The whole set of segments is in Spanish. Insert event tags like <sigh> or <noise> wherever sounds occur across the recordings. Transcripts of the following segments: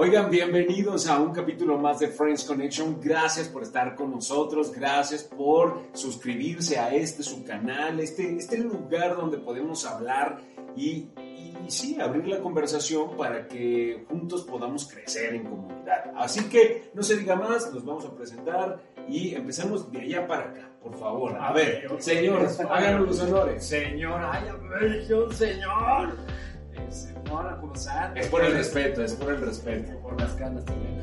Oigan, bienvenidos a un capítulo más de Friends Connection. Gracias por estar con nosotros, gracias por suscribirse a este su canal, este, este lugar donde podemos hablar y, y sí, abrir la conversación para que juntos podamos crecer en comunidad. Así que no se diga más, nos vamos a presentar y empecemos de allá para acá, por favor. A ver, señores, háganos los honores. Señor, ay, región, Es por el respeto, es por el respeto. Por las ganas también.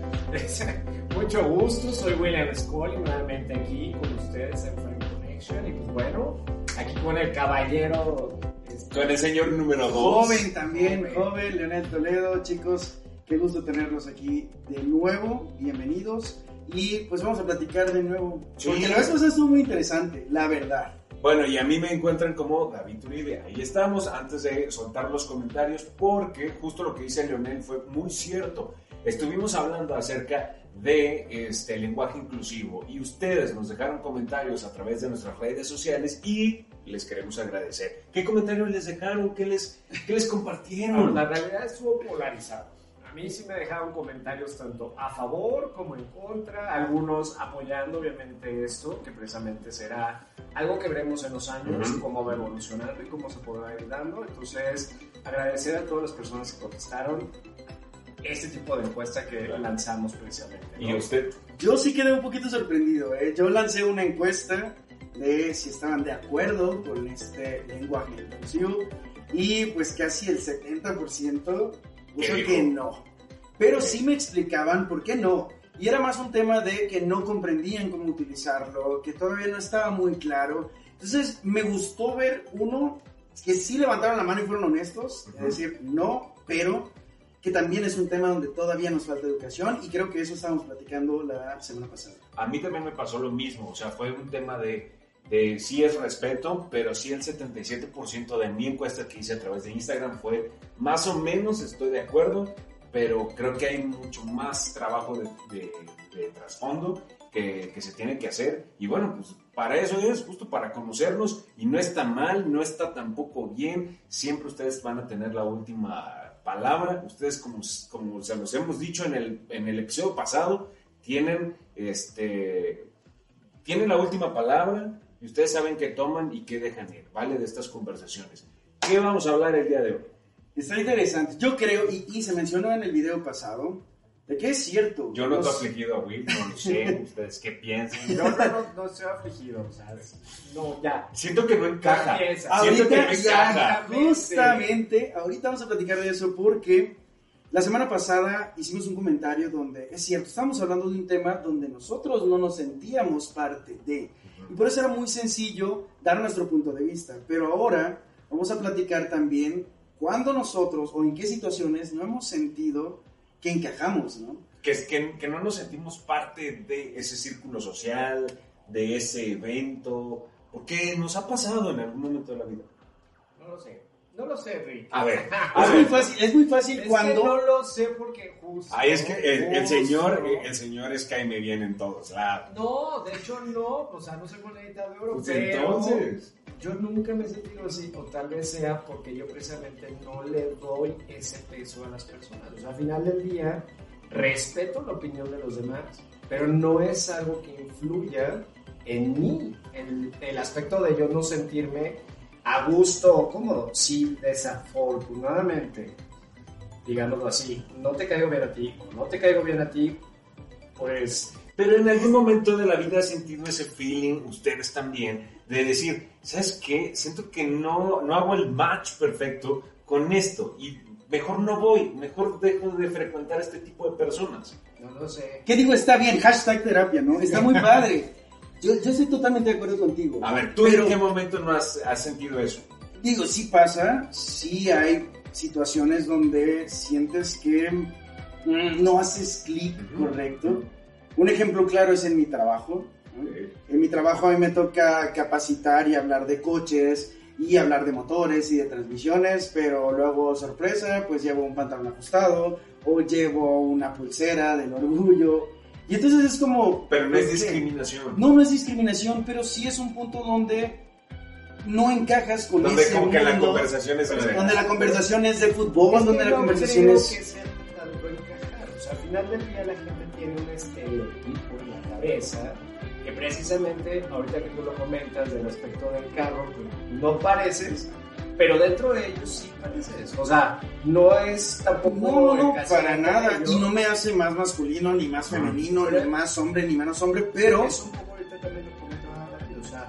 Mucho gusto, soy William Scully, nuevamente aquí con ustedes en Friend Connection. Y pues bueno, aquí con el caballero. este, Con el señor número 2. Joven también, Joven. joven, Leonel Toledo, chicos, qué gusto tenerlos aquí de nuevo, bienvenidos. Y pues vamos a platicar de nuevo, Sí. porque la vez pasada estuvo muy interesante, la verdad. Bueno, y a mí me encuentran como David Uribe. Ahí estamos, antes de soltar los comentarios, porque justo lo que dice Leonel fue muy cierto. Estuvimos hablando acerca de este lenguaje inclusivo y ustedes nos dejaron comentarios a través de nuestras redes sociales y les queremos agradecer. ¿Qué comentarios les dejaron? ¿Qué les, compartieron? la realidad estuvo polarizado. A mí sí me dejaron comentarios tanto a favor como en contra, algunos apoyando obviamente esto, que precisamente será algo que veremos en los años, Ujú. cómo va evolucionando y cómo se podrá ir dando. Entonces, agradecer a todas las personas que contestaron este tipo de encuesta que lanzamos precisamente. ¿no? ¿Y usted? Yo sí quedé un poquito sorprendido, ¿eh? yo lancé una encuesta de si estaban de acuerdo con este lenguaje inclusivo y pues casi el 70% ¿Qué puso dijo? que no. Pero sí me explicaban por qué no. Y era más un tema de que no comprendían cómo utilizarlo, que todavía no estaba muy claro. Entonces me gustó ver uno que sí levantaron la mano y fueron honestos, Ujú. es decir, no, pero que también es un tema donde todavía nos falta educación y creo que eso estábamos platicando la semana pasada. A mí también me pasó lo mismo, o sea, fue un tema de, de sí es respeto, pero sí el 77% de mi encuesta que hice a través de Instagram fue más o menos estoy de acuerdo, pero creo que hay mucho más trabajo de, de- de trasfondo que, que se tiene que hacer. Y bueno, pues para eso es, justo para conocernos, y no está mal, no está tampoco bien, siempre ustedes van a tener la última palabra, ustedes como, como se los hemos dicho en el, en el episodio pasado, tienen, este, tienen la última palabra y ustedes saben qué toman y qué dejan ir, ¿vale? De estas conversaciones. ¿Qué vamos a hablar el día de hoy? Está interesante. Yo creo, y, y se mencionó en el video pasado, de que es cierto. Yo no estoy afligido a Will, no lo sé, <laughs> ustedes qué piensan. No, no, no, no estoy afligido, o sea, no, ya. Siento que no encaja. Siento que no encaja. justamente, ahorita vamos a platicar de eso porque la semana pasada hicimos un comentario donde, es cierto, estábamos hablando de un tema donde nosotros no nos sentíamos parte de. Y por eso era muy sencillo dar nuestro punto de vista. Pero ahora vamos a platicar también cuándo nosotros o en qué situaciones no hemos sentido que encajamos, ¿no? Que, es- que, que no nos sentimos parte de ese círculo social, de ese evento, porque nos ha pasado en algún momento de la vida. No lo sé. No lo sé, Rick. A ver, <laughs> a Es ver. muy fácil, es muy fácil Es cuando... que no lo sé porque justo. Ahí es que el, señor, el señor es caime bien en todos lados. No, de hecho no, o sea, no soy monedita de oro, Pues pero entonces. yo nunca me he sentido así, o tal vez sea porque yo precisamente no le doy ese peso a las personas. O sea, al final del día, respeto la opinión de los demás, pero no es algo que influya en mí, el, el aspecto de yo no sentirme a gusto o cómodo. Si desafortunadamente, digámoslo así, no te caigo bien a ti o no te caigo bien a ti, pues Pero en algún momento de la vida has sentido ese feeling, ustedes también, de decir, ¿sabes qué? Siento que no, no hago el match perfecto con esto y mejor no voy, mejor dejo de frecuentar este tipo de personas. no lo sé. ¿Qué digo? Está bien, hashtag terapia, ¿no? Está muy <laughs> padre. Yo, yo estoy totalmente de acuerdo contigo. A ver, ¿tú Pero- en qué momento no has, has sentido eso? Digo, sí pasa, sí hay situaciones donde sientes que mm, no haces clic Ujú. correcto. Un ejemplo claro es en mi trabajo. ¿no? En mi trabajo a mí me toca capacitar y hablar de coches y hablar de motores y de transmisiones, pero luego, sorpresa, pues llevo un pantalón ajustado o llevo una pulsera del orgullo. Y entonces es como... Pero no es discriminación. No, no es discriminación, pero sí es un punto donde no encajas con Donde ese como que la mundo, conversación es de... donde la conversación es de fútbol, Es que donde la no conversación creo es... que sea tanto encajar. O sea, final del día la gente tiene un estereotipo en la cabeza que precisamente, ahorita que tú lo comentas del aspecto del carro, pues, no pareces, pero dentro de ellos sí pareces. O sea, no es tampoco. No, no, para nada. Y no me hace más masculino, ni más femenino, Pero- ni más hombre, ni menos hombre, pero Es un poco ahorita también lo comentaba rápido, o sea,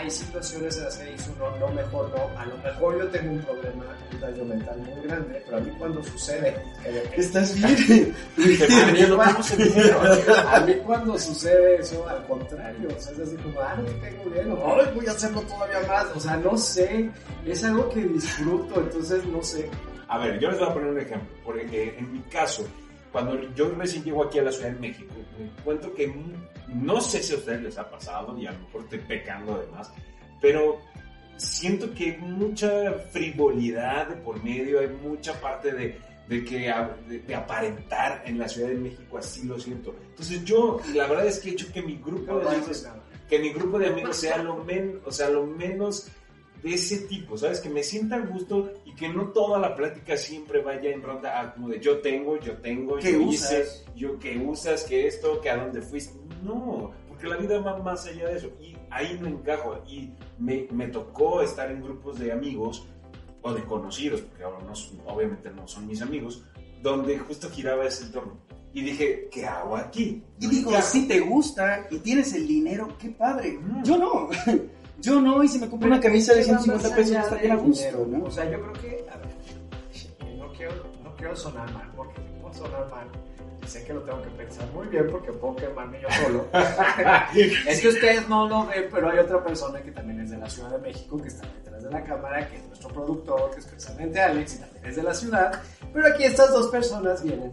hay situaciones en las que dice uno, no, mejor no, a lo mejor yo tengo un problema, un daño mental muy grande, pero a mí cuando sucede, que- estás bien. <laughs> <laughs> A mí cuando sucede eso, al contrario, o sea, es así como, ah, no te tengo bien, o, ay, voy a hacerlo todavía más, o sea, no sé, es algo que disfruto, entonces no sé. A ver, yo les voy a poner un ejemplo. Porque en mi caso, cuando yo recién llego aquí a la Ciudad de México, me encuentro que mm, no sé si a ustedes les ha pasado y a lo mejor estoy pecando además, pero siento que hay mucha frivolidad de por medio, hay mucha parte de, de que a- de, de aparentar en la Ciudad de México, así lo siento. Entonces yo, la verdad es que he hecho que mi grupo de amigos que mi grupo de amigos sea lo menos, o sea, lo menos de ese tipo, ¿sabes? Que me sienta a gusto y que no toda la plática siempre vaya en ronda a como de yo tengo, yo tengo, ¿Qué yo usas? hice, yo que usas, que esto, que a dónde fuiste. No, porque la vida va más allá de eso y ahí no encajo y me, me tocó estar en grupos de amigos o de conocidos, porque ahora no obviamente no son mis amigos, donde justo giraba ese entorno. Y dije, ¿qué hago aquí? Y No digo, si te gusta y tienes el dinero, qué padre. Mm. Yo no. Yo no, y si me compro una camisa de Pero 150 más pesos, está bien a gusto, dinero, ¿no? O sea, yo creo que, a ver, no quiero, no quiero sonar mal, porque si puedo sonar mal, sé que lo tengo que pensar muy bien porque puedo quemarme yo solo. <laughs> es que ustedes no lo ven, pero hay otra persona que también es de la Ciudad de México, que está detrás de la cámara, que es nuestro productor, que es precisamente Alex, y también es de la ciudad. Pero aquí estas dos personas vienen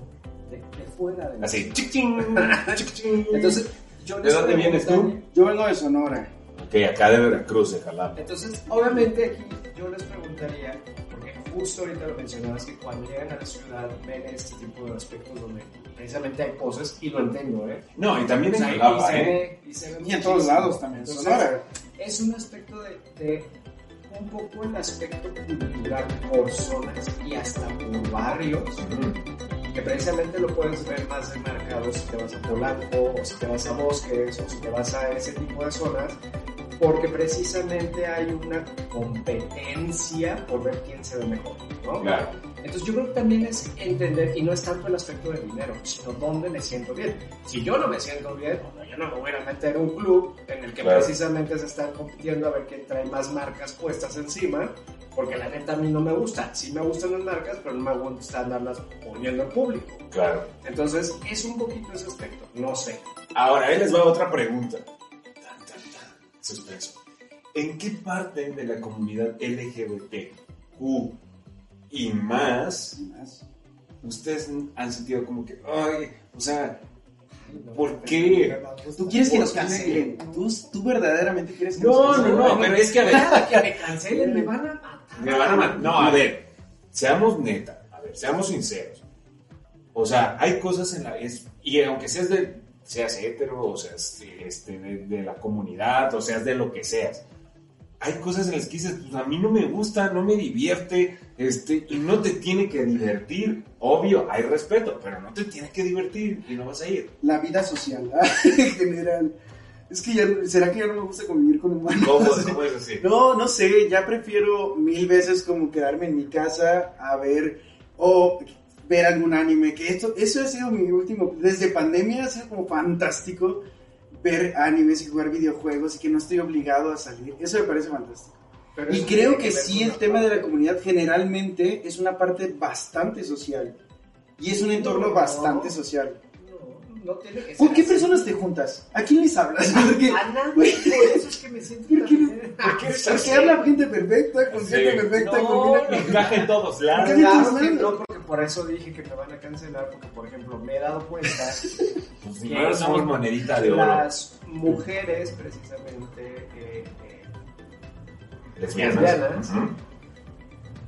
de, de fuera de la Así, chic ching, chic ching. Entonces, yo ¿De dónde vienes tú? Yo vengo de Sonora. Ok, acá de Veracruz, de Jalapa. Entonces, obviamente aquí yo les preguntaría, porque justo ahorita lo mencionabas, que cuando llegan a la ciudad ven este tipo de aspectos donde precisamente hay poses, y lo entiendo, ¿eh? No, y también en Jalapa, se ¿eh? ve- y se ve Y en todos lados también. Entonces, Sonora. es un aspecto de, de un poco el aspecto cultural por zonas y hasta por barrios, que precisamente lo puedes ver más demarcado si te vas a Polanco, o si te vas a Bosques, o si te vas a ese tipo de zonas, porque precisamente hay una competencia por ver quién se ve mejor, ¿no? Claro. Entonces yo creo que también es entender, y no es tanto el aspecto del dinero, sino dónde me siento bien. Si yo no me siento bien, bueno, yo no me voy a meter en un club en el que Claro. precisamente se están compitiendo a ver quién trae más marcas puestas encima, porque la neta a mí no me gusta. Sí me gustan las marcas, pero no me gusta andarlas poniendo al público. Claro. Entonces es un poquito ese aspecto, no sé. Ahora, ahí les va otra pregunta. Tan. Suspenso. ¿En qué parte de la comunidad LGBTQ y más ustedes han sentido como que, ay, o sea, ¿por qué? Tú quieres que ¿Por nos cancelen. Tú, tú verdaderamente quieres que No, nos no, cancelen. no, pero es que a ver, que me cancelen me van a matar. me van a matar. No, a ver, seamos neta, a ver, seamos sinceros. O sea, hay cosas en la. Es, y aunque seas de. Seas hetero, o seas este, de, de la comunidad, o seas de lo que seas. Hay cosas en las que dices, pues a mí no me gusta, no me divierte, este, y no te tiene que divertir. Obvio, hay respeto, pero no te tiene que divertir y no vas a ir. La vida social, <laughs> ¿ah? en general. Es que ya, ¿será que ya no me gusta convivir con humanos? ¿Cómo, cómo es así? <laughs> No, no sé, ya prefiero mil veces como quedarme en mi casa a ver o ver algún anime, que esto, eso ha sido mi último, desde pandemia ha sido como fantástico ver animes y jugar videojuegos y que no estoy obligado a salir, eso me parece fantástico. Pero Y creo que sí, el tema de la comunidad generalmente es una parte bastante social y es un entorno No. bastante social. No, no tiene que ser ¿Con qué así. personas te juntas? ¿A quién les hablas? <laughs> Porque, A nadie, por eso es que me siento ¿Por qué no? bien. porque habla gente perfecta, con Sí. gente perfecta, No, con gente... no. En todos lados. ¿Por qué Claro dices que no, porque por eso dije que me van a cancelar, porque por ejemplo me he dado cuenta <laughs> Pues que primero somos monedita de oro. las mujeres precisamente eh, eh, Lesbianas. lesbianas. Ujú.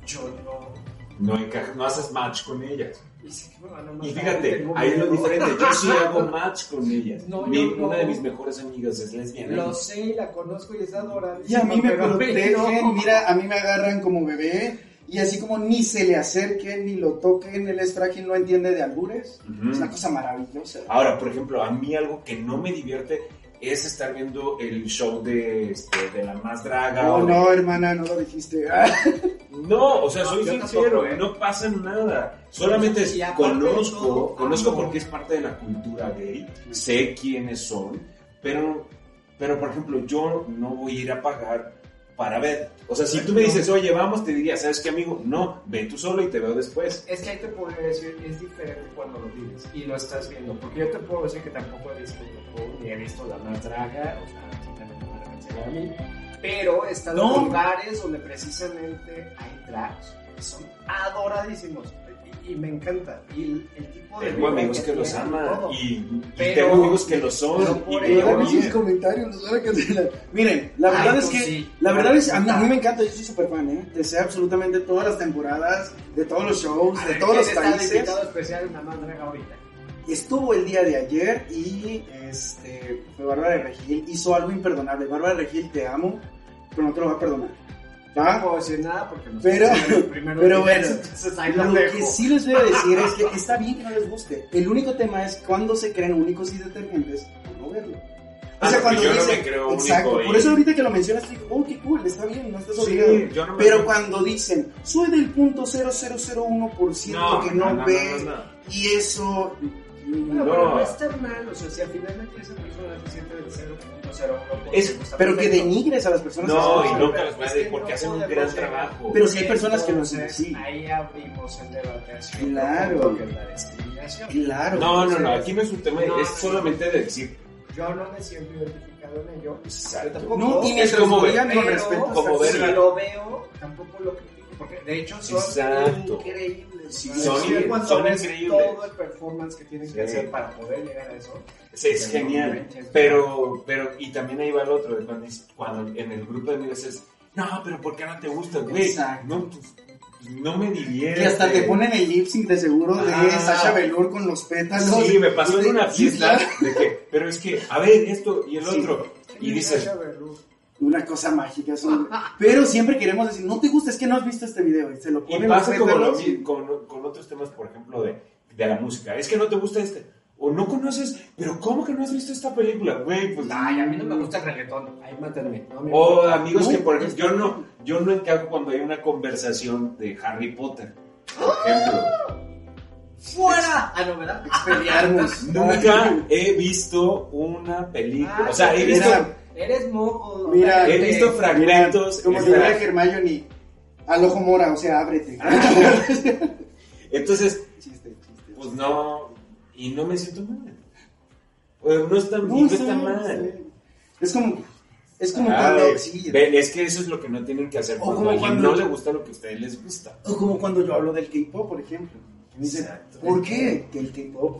yo no no, no haces match con ellas. Y Y fíjate, ahí es lo diferente. Yo sí hago <laughs> match con. No, Mi- no. Una de mis mejores amigas es lesbiana. lo sé y la conozco y es Y adoradísima a mí me protegen, mira, a mí me agarran como bebé y así como ni se le acerquen ni lo toquen, él es frágil, no entiende de albures. Es una cosa maravillosa. Ahora, por ejemplo, a mí algo que no me divierte es estar viendo el show de, este, de la más draga. No, o de- no, hermana, no lo dijiste. <laughs> Ah, No, o sea, soy yo sincero, tampoco, ¿eh? no pasa nada. Solamente de conozco, todo, conozco amo. porque es parte de la cultura gay, sé quiénes son, pero, pero por ejemplo, yo no voy a ir a pagar para ver. O sea, si tú me dices, oye, vamos, te diría, ¿sabes qué, amigo? No, ve tú solo y te veo después. Es que ahí te podría decir, es diferente cuando lo vives y lo estás viendo. Porque yo te puedo decir que tampoco he visto ni he visto la más draga, o sea, simplemente me a mí. Pero estado No. en lugares donde precisamente hay drags que son adoradísimos y, y me encanta. Y el, el tipo de. Tengo vida amigos que los tienen, aman y, y tengo amigos que lo son. pero y ello- sus comentarios, nos van a cancelar. Miren, la Ay, verdad es tú que, sí. la verdad es, a mí, a mí me encanta, yo soy súper fan, ¿eh? Te sé absolutamente todas las temporadas, de todos los shows, A de ver, todos los ¿quién está de países. invitado especial en la más draga ahorita? Estuvo el día de ayer y este, fue Bárbara de Regil, hizo algo imperdonable. Bárbara de Regil, te amo, pero no te lo voy a perdonar. No ¿Va? puedo decir nada porque no Pero- primero pero que- bueno, <laughs> lo Lo que sí les voy a decir es que está bien que no les guste. El único tema es cuando se creen únicos y detergentes no verlo. O Ah, sea, no, cuando yo no dicen, me creo exacto, único y- por eso ahorita que lo mencionas, digo, oh, qué cool, está bien, no estás Sí, obligado. yo no Pero creo- cuando dicen, soy del punto 0001% que no, ve, no, no. y eso, Bueno, No. pero no está mal, o sea, si al finalmente esa persona se siente del 0.01%. es, está pero que denigres a las personas. No, que y se- nunca los voy a Es decir que porque no hacen un gran trabajo. Pero sí hay personas que hacen Entonces, así. Ahí abrimos el debate Claro. que. Claro. No, no, no, aquí no es un tema, no, es no, solamente de decir. Yo no me siento identificado en ello. Exacto. Yo tampoco. No, y Es como ver- como ver- si lo veo, tampoco lo critico. Porque de hecho son Exacto. increíbles. Son- increíbles. todo el performance que tienen que hacer para poder llegar a eso. Sí, es genial. Pero, pero, y también ahí va el otro, cuando, en el grupo de amigos es, no, pero ¿por qué no te gusta, güey? Exacto. No, pues, no me divierte. Y hasta te ponen el lip sync de seguro de Ah. Sasha Velour con los pétalos. Sí, me pasó en una fiesta de que, pero es que, a ver, esto y el Sí. otro. Y dices, Una cosa mágica. son- <laughs> Pero siempre queremos decir, no te gusta, es que no has visto este video. Y se lo y ponen pasa los como lo pétalos. mi- con, con otros temas, por ejemplo, de, de la música. Es que no te gusta este. O no conoces, pero ¿cómo que no has visto esta película? Güey, pues. Ay, a mí no me gusta el reggaetón. Ahí mátenme. No, O me amigos No, que, por ejemplo, yo no, yo no encajo cuando hay una conversación de Harry Potter. Por ejemplo, ¡Fuera! Ah, no, ¿verdad? Pelearnos. nunca he visto una película. Ah, O sea, he visto, Eres mojo. Mira, he visto Mira, fragmentos. como espera. diría Hermione, al ojo mora, o sea, ábrete. <laughs> Entonces, chiste, chiste. pues no, y no me siento mal. Pues no está, No, no sí, está mal. sí. Es como, es como Ay, cuando, sí, ve, es que eso es lo que no tienen que hacer O cuando como cuando- no le gusta lo que a ustedes les gusta. o como cuando yo hablo del K-pop, por ejemplo. Me dicen, Exacto. ¿por qué? Que el K-pop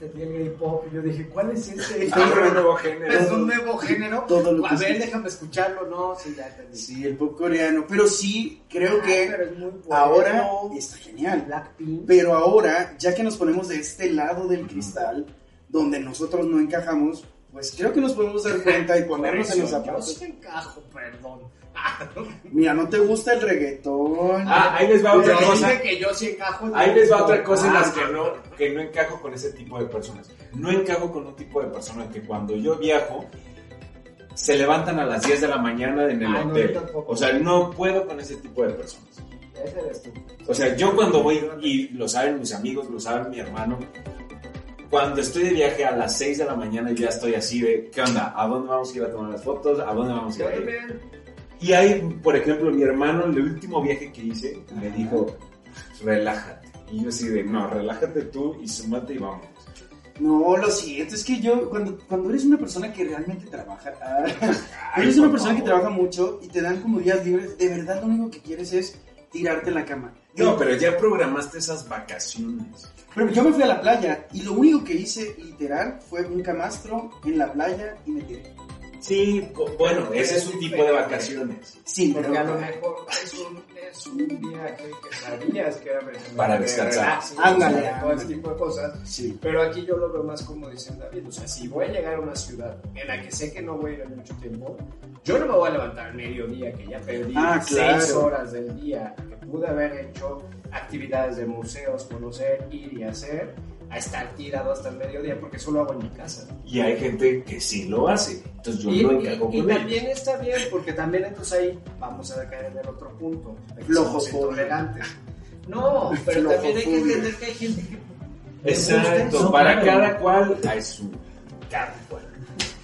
entendí el gay pop. Y yo dije, ¿cuál es ese? <laughs> Un <laughs> nuevo género. Es un nuevo género. Todo lo que A ver, déjame escucharlo. No, sí, ya entendí. Sí, el pop coreano. Pero sí, creo Ah, pero que es muy bueno. ahora está genial. Blackpink. Pero ahora, ya que nos ponemos de este lado del cristal, donde nosotros no encajamos, pues creo que nos podemos dar cuenta y ponernos en los Yo zapatos. sí encajo, perdón. <laughs> Mira, no te gusta el reggaetón. Ah, ahí les va otra Pero cosa. que yo sí encajo. en Ahí les va otra cosa en Ah, las que no, que no encajo con ese tipo de personas. No encajo con un tipo de persona que cuando yo viajo se levantan a las 10 de la mañana en el Ah, hotel. o sea, no puedo con ese tipo de personas. Ese eres tú. O sea, yo cuando voy, y lo saben mis amigos, lo saben mi hermano, cuando estoy de viaje a las 6 de la mañana ya estoy así de, ¿qué onda? ¿A dónde vamos a ir a tomar las fotos? ¿A dónde vamos a ir a ir? Y hay, por ejemplo, mi hermano, el último viaje que hice, me dijo, relájate. Y yo así de, no, relájate tú y súmate y vamos. No, lo siento, es que yo, cuando, cuando eres una persona que realmente trabaja, <laughs> ah, Ay, eres una persona que trabaja mucho y te dan como días libres, de verdad lo único que quieres es tirarte en la cama. No, pero ya programaste esas vacaciones. Pero yo me fui a la playa y lo único que hice literal fue un camastro en la playa y me tiré. Sí, bu- bueno, ese es un tipo de vacaciones. Sí, pero- a lo mejor es un, es un viaje que sabías que era Para de descansar. Ándale. todo ese tipo de cosas. Sí. Pero aquí yo lo veo más como dicen David, o sea, si voy a llegar a una ciudad en la que sé que no voy a ir mucho tiempo, yo no me voy a levantar al mediodía, que ya perdí Ah, seis horas del día, que pude haber hecho actividades de museos, conocer, ir y hacer, a estar tirado hasta el mediodía, porque eso lo hago en mi casa. Y hay gente que sí lo hace. Entonces yo Y, no y- encajo y con también ellos. está bien, porque también entonces ahí vamos a caer en el otro punto, de que Flojo, somos pobre. intolerantes. No, <laughs> pero Flojo, también hay que entender que hay gente que... Exacto, para cada cual hay su cada cual.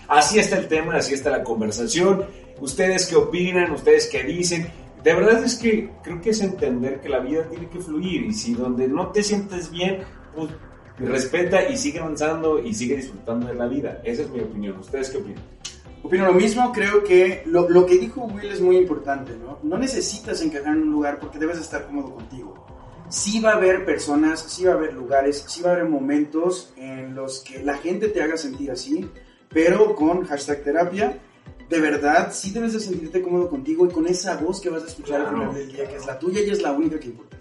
Así está el tema, así está la conversación. ¿Ustedes qué opinan? ¿Ustedes qué dicen? De verdad es que creo que es entender que la vida tiene que fluir y si donde no te sientes bien, pues respeta y sigue avanzando y sigue disfrutando de la vida. Esa es mi opinión. ¿Ustedes qué opinan? Opino lo mismo, creo que lo, lo que dijo Will es muy importante, ¿no? No necesitas encajar en un lugar porque debes estar cómodo contigo. Sí va a haber personas, sí va a haber lugares, sí va a haber momentos en los que la gente te haga sentir así, pero con hashtag terapia, de verdad sí debes de sentirte cómodo contigo y con esa voz que vas a escuchar al Claro. final del día, que es la tuya y es la única que importa.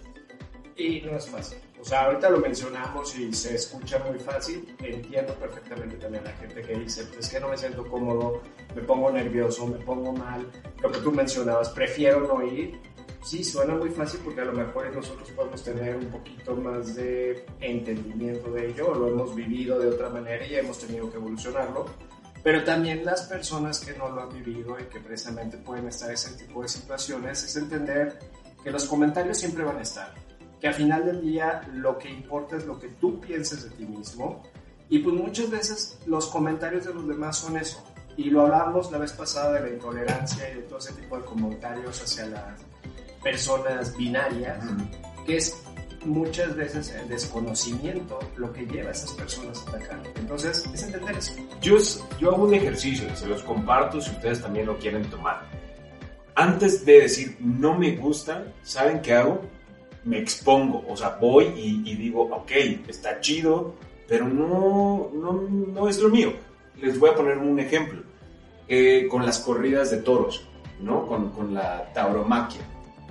Y no es fácil. O sea, ahorita lo mencionamos y se escucha muy fácil. Entiendo perfectamente también a la gente que dice, es que no me siento cómodo, me pongo nervioso, me pongo mal. Lo que tú mencionabas, prefiero no ir. Sí, suena muy fácil porque a lo mejor nosotros podemos tener un poquito más de entendimiento de ello, lo hemos vivido de otra manera y hemos tenido que evolucionarlo. Pero también las personas que no lo han vivido y que precisamente pueden estar en ese tipo de situaciones es entender que los comentarios siempre van a estar que al final del día lo que importa es lo que tú pienses de ti mismo. Y pues muchas veces los comentarios de los demás son eso. Y lo hablamos la vez pasada de la intolerancia y de todo ese tipo de comentarios hacia las personas binarias que es muchas veces el desconocimiento lo que lleva a esas personas a atacar. Entonces es entender eso. Yo, yo hago un ejercicio, se los comparto si ustedes también lo quieren tomar. Antes de decir no me gusta, ¿saben qué hago? Me expongo, o sea, voy y, y digo, ok, está chido, pero no, no, no es lo mío. Les voy a poner un ejemplo. Eh, con las corridas de toros, ¿no? Con, con la tauromaquia.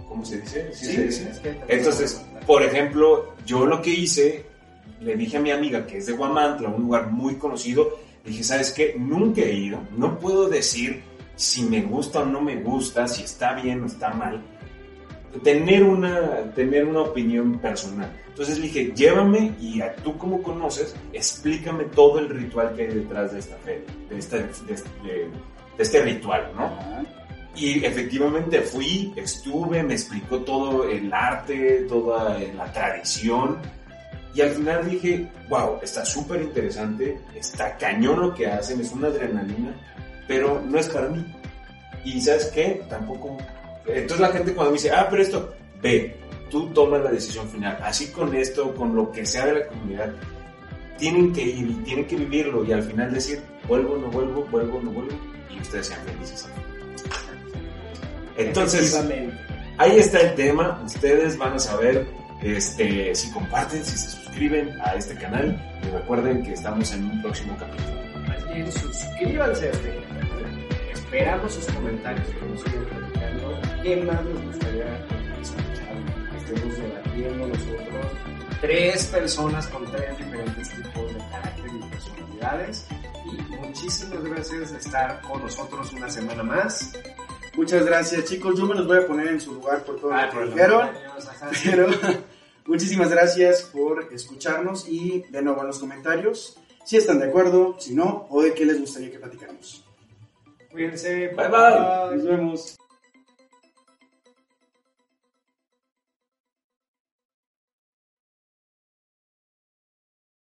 ¿Cómo se dice? ¿Sí se dice? es que- Entonces, por ejemplo, yo lo que hice, le dije a mi amiga que es de Guamantla, un lugar muy conocido, dije, ¿sabes qué? Nunca he ido, no puedo decir si me gusta o no me gusta, si está bien o está mal. Tener una, tener una opinión personal. Entonces le dije, llévame y a tú como conoces, explícame todo el ritual que hay detrás de esta fe, de este, de este- de este ritual, ¿no? Y efectivamente fui, estuve, me explicó todo el arte, toda la tradición. Y al final dije, wow, está súper interesante, está cañón lo que hacen, es una adrenalina, pero no es para mí. Y sabes qué, tampoco... Entonces la gente cuando me dice, ah, pero esto, ve, tú tomas la decisión final. Así con esto, con lo que sea de la comunidad, tienen que ir y tienen que vivirlo y al final decir, vuelvo, no vuelvo, vuelvo, no vuelvo, y ustedes sean felices. Entonces, ahí está el tema. Ustedes van a saber este, si comparten, si se suscriben a este canal. Y recuerden que estamos en un próximo capítulo. Suscríbanse a este canal. Esperamos sus comentarios. ¿Qué más les gustaría escuchar? Que estemos debatiendo nosotros. Tres personas con tres diferentes tipos de carácter y personalidades. Y muchísimas gracias de estar con nosotros una semana más. Muchas gracias, chicos. Yo me los voy a poner en su lugar por todo Ah, lo que por dijeron. <laughs> Pero muchísimas gracias por escucharnos y de nuevo en los comentarios si están de acuerdo, si no, o de qué les gustaría que platicáramos. Cuídense. Bye, bye. Nos vemos.